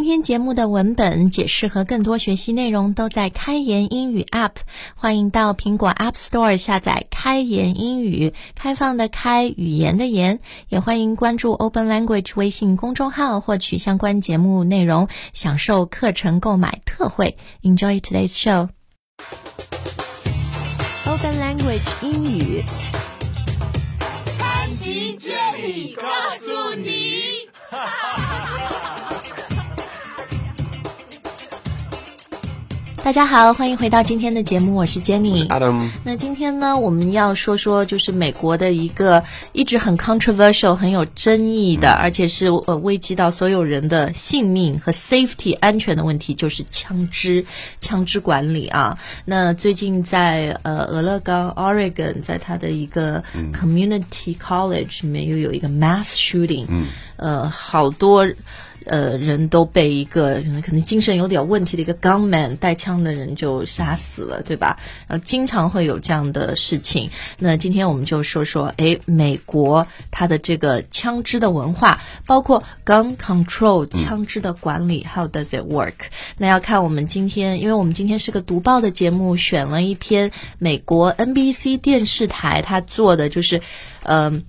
今天节目的文本解释和更多学习内容都在开言英语 App，欢迎到苹果 App Store 下载开言英语，开放的开，语言的言，也欢迎关注 Open Language 微信公众号，获取相关节目内容，享受课程购买特惠。Enjoy today's show。Open Language 英语，潘吉建议告诉你。大家好，欢迎回到今天的节目，我是 Jenny。Adam，那今天呢，我们要说说就是美国的一个一直很 controversial、很有争议的，而且是呃危及到所有人的性命和 safety 安全的问题，就是枪支、枪支管理啊。那最近在呃俄勒冈 Oregon，在他的一个 community college 里面又有一个 mass shooting，嗯，呃，好多。呃，人都被一个可能精神有点问题的一个 gunman 带枪的人就杀死了，对吧？然后经常会有这样的事情。那今天我们就说说，哎，美国它的这个枪支的文化，包括 gun control 枪支的管理、h o w does it work？那要看我们今天，因为我们今天是个读报的节目，选了一篇美国 NBC 电视台它做的，就是，嗯、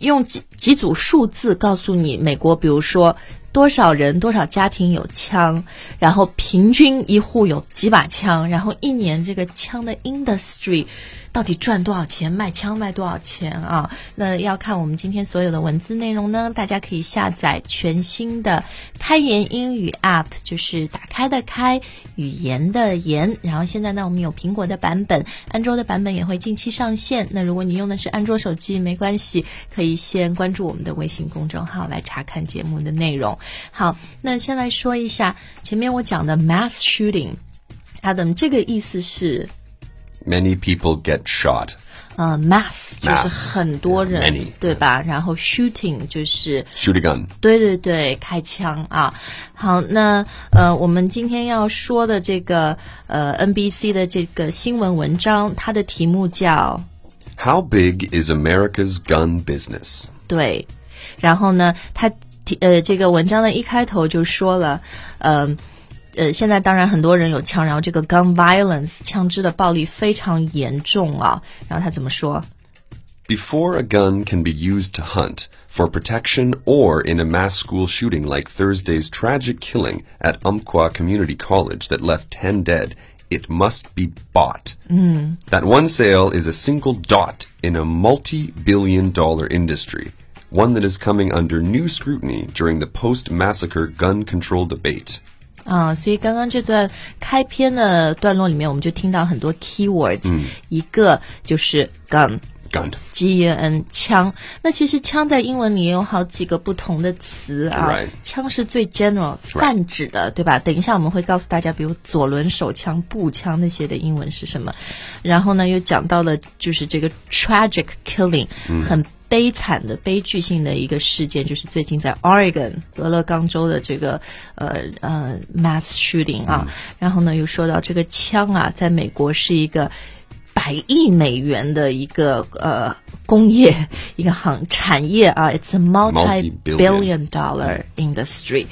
用几几组数字告诉你，美国比如说多少人、多少家庭有枪，然后平均一户有几把枪，然后一年这个枪的 industry 到底赚多少钱，卖枪卖多少钱啊？那要看我们今天所有的文字内容呢，大家可以下载全新的开言英语 App，就是打开的开，语言的言。然后现在呢，我们有苹果的版本，安卓的版本也会近期上线。那如果你用的是安卓手机，没关系，可以先关注我们的微信公众号来查看节目的内容。好，那先来说一下前面我讲的 mass shooting。Adam，这个意思是 many people get shot. 呃，mass 就是很多人对吧？然后 shooting 就是。Shoot gun. 对对对，开枪啊！好，那呃，我们今天要说的这个呃 NBC 的这个新闻文章，它的题目叫 How big is America's gun business? 对，然后呢，它题呃这个文章的一开头就说了，嗯呃现在当然很多人有枪，然后这个 gun violence 枪支的暴力非常严重啊。然后他怎么说？ Before a gun can be used to hunt, for protection, or in a mass school shooting like Thursday's tragic killing at Umpqua Community College that left 10 dead, it must be bought. That one sale is a single dot in a multi billion dollar industry, one that is coming under new scrutiny during the post massacre gun control debate. 啊，所以刚刚这段开篇的段落里面，我们就听到很多 keywords，、一个就是 gun。Gun. G E N 枪，那其实枪在英文里也有好几个不同的词啊。枪是最 general 泛指的，对吧？等一下我们会告诉大家，比如左轮手枪、步枪那些的英文是什么。然后呢，又讲到了就是这个 tragic killing，、很悲惨的悲剧性的一个事件，就是最近在 Oregon 俄勒冈州的这个呃呃 mass shooting 啊。然后呢，又说到这个枪啊，在美国是一个。百亿美元的一个呃工业一个行产业啊，it's a multi-billion dollar industry。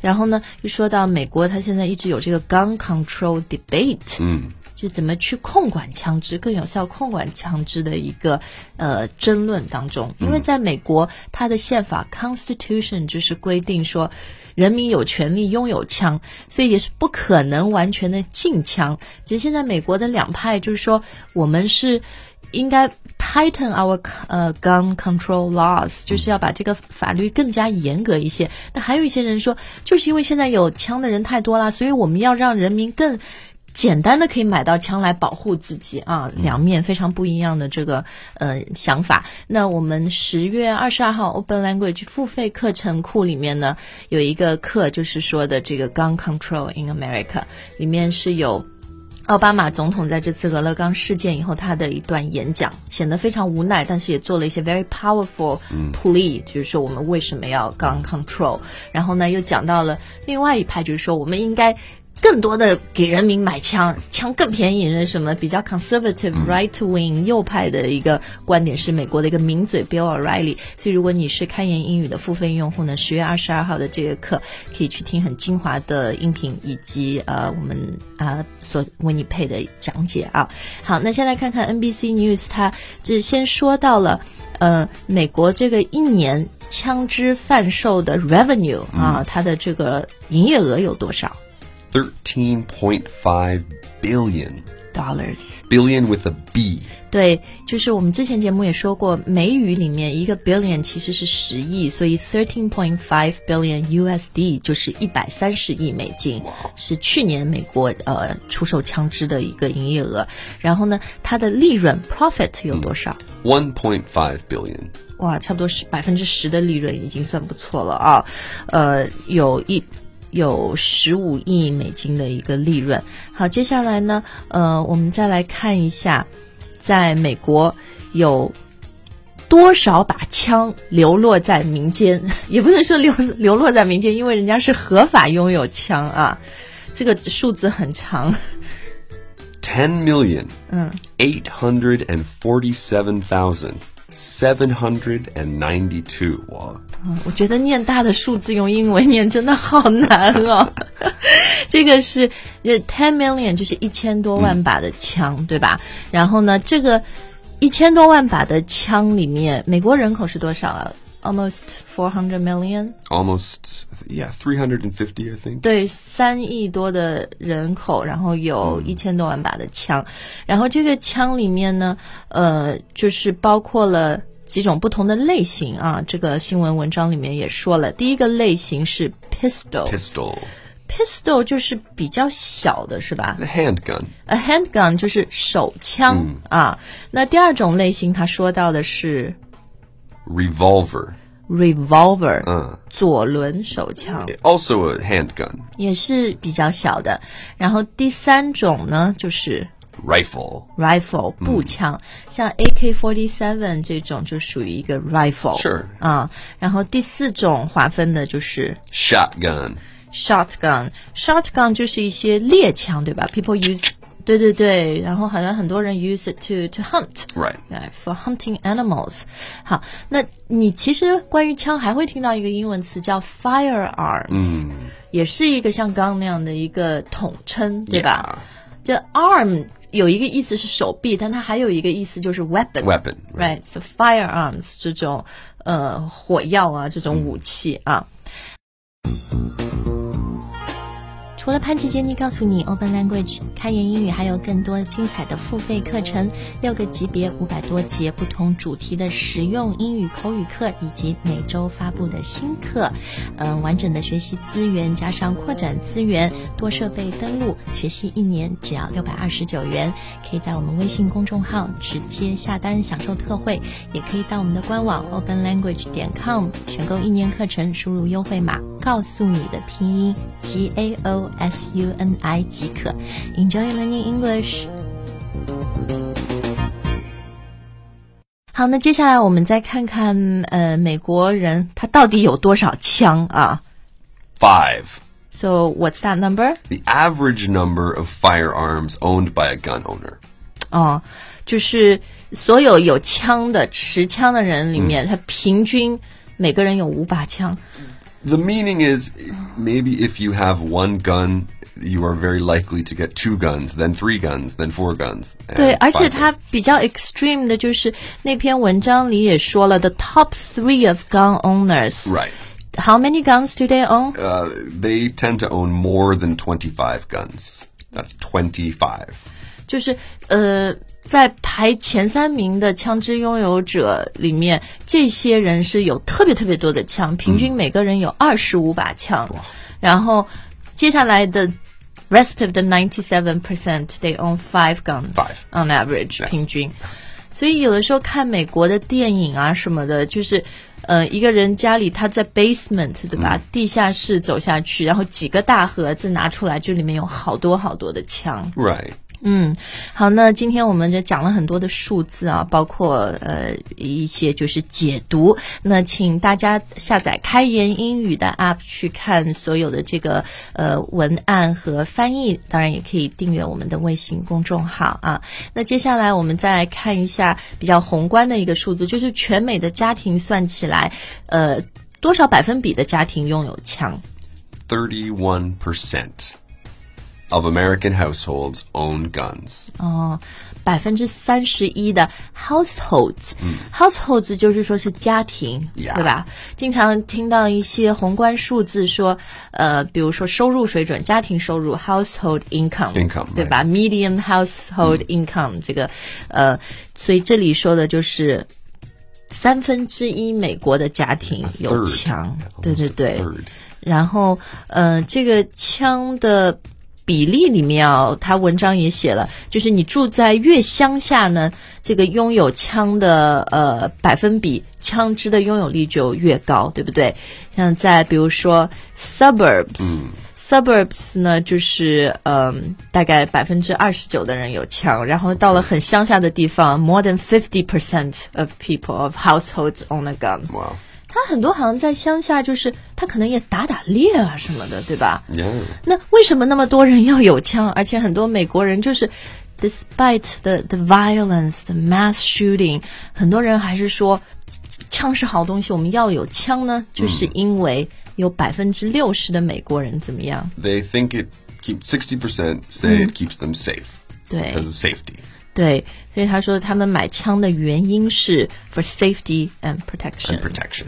然后呢，又说到美国，它现在一直有这个 gun control debate，嗯，就怎么去控管枪支，更有效控管枪支的一个呃争论当中。因为在美国，它的宪法 Constitution 就是规定说。人民有权利拥有枪，所以也是不可能完全的禁枪。其实现在美国的两派就是说，我们是应该 tighten our 呃 gun control laws，就是要把这个法律更加严格一些。那还有一些人说，就是因为现在有枪的人太多了，所以我们要让人民更。简单的可以买到枪来保护自己啊，两面非常不一样的这个呃想法。那我们十月二十二号 Open Language 付费课程库里面呢，有一个课就是说的这个 Gun Control in America，里面是有。奥巴马总统在这次俄勒冈事件以后，他的一段演讲显得非常无奈，但是也做了一些 very powerful plea，、就是说我们为什么要 gun control。然后呢，又讲到了另外一派，就是说我们应该更多的给人民买枪，枪更便宜。什么比较 conservative right wing 右派的一个观点是美国的一个名嘴 Bill O'Reilly。所以如果你是开言英语的付费用户呢，十月二十二号的这个课可以去听很精华的音频以及呃我们啊所为你配的讲解啊。好，那先来看看 NBC News，它这先说到了呃美国这个一年枪支贩售的 revenue 啊，它的这个营业额有多少？13.5 billion. dollars。Billion with a B. 对，就是我们之前节目也说过，美语里面一个 billion 其实是十亿，所以 thirteen point five billion USD 就是一百三十亿美金，是去年美国呃出售枪支的一个营业额。然后呢，它的利润 profit 有多少？？One point five billion. 哇，差不多是百分之十的利润已经算不错了啊，呃，有一有十五亿美金的一个利润。好，接下来呢，呃，我们再来看一下，在美国有多少把枪流落在民间，也不能说流流落在民间，因为人家是合法拥有枪啊，这个数字很长。Ten million. 847,792. 我觉得念大的数字用英文念真的好难哦。这个是呃 ten million，就是一千多万把的枪，对吧？然后呢，这个一千多万把的枪里面，美国人口是多少啊？Almost four hundred million。Almost, yeah, 350, I think. 对，三亿多的人口，然后有一千多万把的枪，然后这个枪里面呢，呃，就是包括了几种不同的类型啊。这个新闻文章里面也说了，第一个类型是 pistol，pistol Pistol. 就是比较小的，是吧 The handgun.？A handgun 就是手枪、啊。那第二种类型，他说到的是 Revolver. revolver，、嗯左轮手枪。Also a handgun. 也是比较小的。然后第三种呢，就是 Rifle. rifle 步枪，像 AK-47 这种就属于一个 rifle。 Sure. 啊，然后第四种划分的就是 Shotgun. shotgun。shotgun 就是一些猎枪，对吧？People use 对对对，然后好像很多人 use it to to hunt。 Right. 对，for hunting animals。好，那你其实关于枪还会听到一个英文词叫 firearms，、也是一个像刚刚那样的一个统称，对吧 Yeah. 这 arm 有一个意思是手臂，但它还有一个意思就是 weapon。Weapon. Right, so firearms 这种呃火药啊，这种武器啊。除了潘奇杰尼告诉你 Open Language 开言英语，还有更多精彩的付费课程，六个级别，五百多节不同主题的实用英语口语课，以及每周发布的新课，嗯、完整的学习资源加上扩展资源，多设备登录，学习一年只要六百二十九元，可以在我们微信公众号直接下单享受特惠，也可以到我们的官网 openlanguage 点 com 选购一年课程，输入优惠码告诉你的拼音 G A O S U N I 即可。Enjoy learning English。好，那接下来我们再看看，呃，美国人他到底有多少枪啊 Five. ？So what's that number？ The average number of firearms owned by a gun owner. 哦，就是所有有枪的持枪的人里面，他平均每个人有五把枪。 The meaning is maybe if you have one gun, you are very likely to get two guns, then three guns, then four guns. and 对，而且 five 它 guns. 比较 extreme 的就是那篇文章里也说了，the top three of gun owners。 Right. How many guns do they own？ Uh, they tend to own more than 25 guns. That's 25. 就是呃， 在排前三名的枪支拥有者里面，这些人是有特别特别多的枪，平均每个人有二十五把枪。然后接下来的 rest of the ninety seven percent they own five guns Five. on average 平均。所以有的时候看美国的电影啊什么的，就是呃一个人家里他在 basement 对吧，地下室走下去，然后几个大盒子拿出来，就里面有好多好多的枪。Right. 嗯，好，那今天我们就讲了很多的数字啊，包括呃一些就是解读。那请大家下载开言英语的 App 去看所有的这个呃文案和翻译，当然也可以订阅我们的微信公众号啊。那接下来我们再来看一下比较宏观的一个数字，就是全美的家庭算起来，呃，多少百分比的家庭拥有枪？31% of American households own guns. 哦，百分之三十一的 households，households、就是说是家庭对吧？经常听到一些宏观数字说，呃，比如说收入水准、家庭收入 household income Income，对吧？median household income、这个，呃，所以这里说的就是三分之一美国的家庭有枪，对对对。然后，呃，这个枪的比例里面啊，他文章也写了，就是你住在越乡下呢，这个拥有枪的呃百分比，枪支的拥有率就越高，对不对？像在比如说 suburbs。Suburbs 呢，就是嗯，大概百分之二十九的人有枪，然后到了很乡下的地方，more than fifty percent of people of households own a gun。他很多好像在乡下，就是他可能也打打猎啊什么的，对吧.那为什么那么多人要有枪？而且很多美国人就是，despite the the violence, the mass shooting，很多人还是说枪是好东西，我们要有枪呢，就是因为有百分之六十的美国人怎么样？They think it keeps sixty percent say it keeps them safe 对 because safety. 对，所以他说他们买枪的原因是 for safety and protection。protection.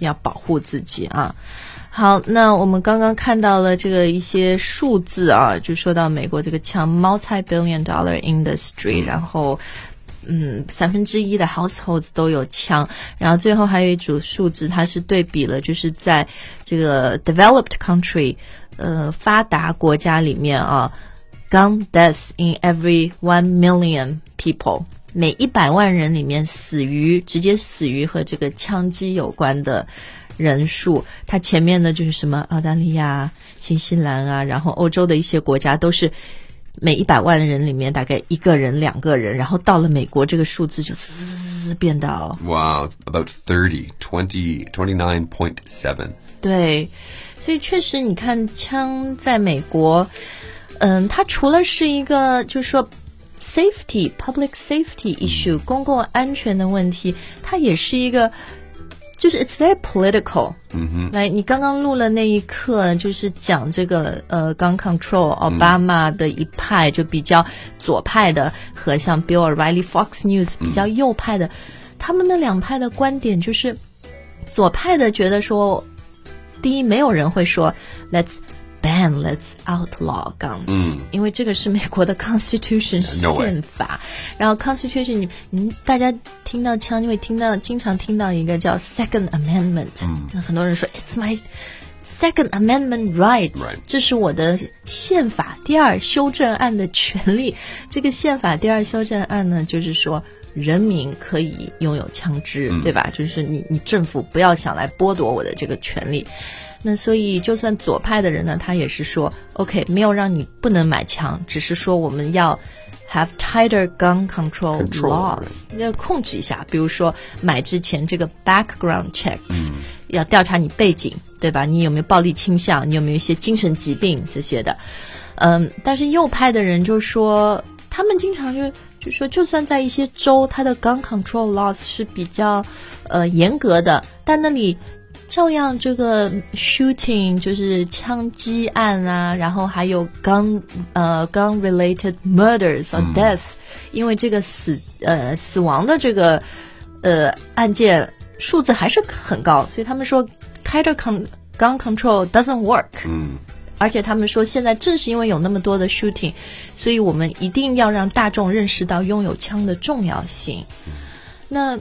要保护自己啊。好，那我们刚刚看到了这个一些数字啊，就说到美国这个枪 multi-billion dollar industry，、然后。嗯，三分之一的 households 都有枪，然后最后还有一组数字，它是对比了，就是在这个 developed country，呃，发达国家里面啊，gun deaths in every one million people，每一百万人里面死于直接死于和这个枪击有关的人数，它前面呢就是什么澳大利亚、新西兰啊，然后欧洲的一些国家都是每一百万人里面大概一个人、两个人，然后到了美国这个数字就嘶变到。Wow, about thirty twenty twenty nine point seven. 对，所以确实你看枪在美国，嗯，它除了是一个就是说 safety public safety issue、公共安全的问题，它也是一个。就是 it's very political。嗯哼，来，你刚刚录了那一刻，就是讲这个呃 gun control，奥巴马的一派就比较左派的，和像 Bill O'Reilly、Fox News 比较右派的，他们那两派的观点就是，左派的觉得说，第一，没有人会说 let's Ban, let's outlaw guns，因为这个是美国的 constitution 宪法。然后 constitution 你你大家听到枪就会听到经常听到一个叫 second amendment 那很多人说 it's my second amendment rights 这是我的宪法第二修正案的权利。这个宪法第二修正案呢就是说人民可以拥有枪支对吧？就是你你政府不要想来剥夺我的这个权利。那所以，就算左派的人呢，他也是说，OK，没有让你不能买枪，只是说我们要 have tighter gun control Control，laws，要控制一下。比如说买之前这个 background checks，、要调查你背景，对吧？你有没有暴力倾向？你有没有一些精神疾病这些的？嗯，但是右派的人就说，他们经常就就说，就算在一些州，它的 gun control laws 是比较呃严格的，但那里照样这个 shooting 就是枪击案啊，然后还有 gun 呃 gun related murders or death，、因为这个死呃死亡的这个呃案件数字还是很高，所以他们说 tighter con gun control doesn't work。嗯而且他们说，现在正是因为有那么多的 shooting，所以我们一定要让大众认识到拥有枪的重要性。那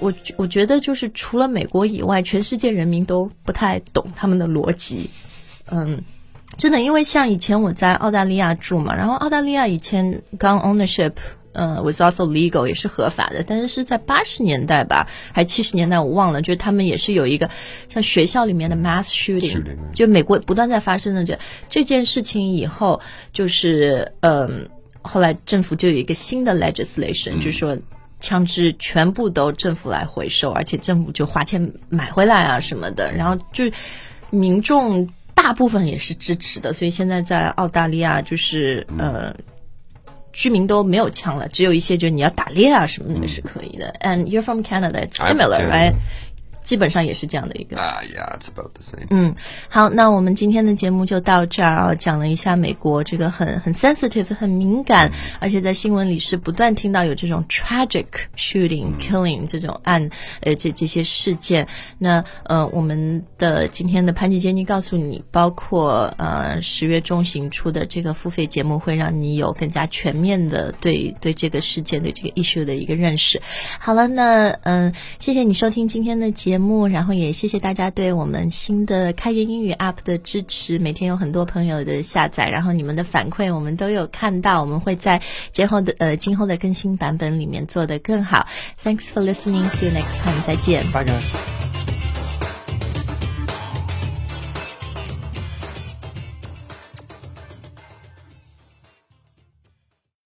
我我觉得就是除了美国以外，全世界人民都不太懂他们的逻辑。嗯，真的，因为像以前我在澳大利亚住嘛，然后澳大利亚以前 gun ownership。呃，was also legal 也是合法的，但是是在八十年代吧，还七十年代我忘了，就是他们也是有一个像学校里面的 mass shooting，, Shooting，就美国不断在发生的这这件事情以后，就是嗯、后来政府就有一个新的 legislation，、就是说枪支全部都政府来回收，而且政府就花钱买回来啊什么的，然后就民众大部分也是支持的，所以现在在澳大利亚就是呃。居民都没有枪了，只有一些就是你要打猎啊什么那个是可以的。And you're from Canada, it's similar, right? 基本上也是这样的一个。Ah, yeah, it's about the same. 嗯，好，那我们今天的节目就到这儿啊，讲了一下美国这个很很 sensitive、很敏感，而且在新闻里是不断听到有这种 tragic shooting、killing 这种案，呃，这这些事件。那呃，我们的今天的潘吉杰尼告诉你，包括呃十月中旬出的这个付费节目，会让你有更加全面的对对这个事件、对这个 issue 的一个认识。好了，那嗯、谢谢你收听今天的节目，然后也谢谢大家对我们新的开言英语 App 的支持。每天有很多朋友的下载，然后你们的反馈我们都有看到，我们会在今后的呃今后的更新版本里面做得更好。Thanks for listening. See you next time. 再见。Bye, guys.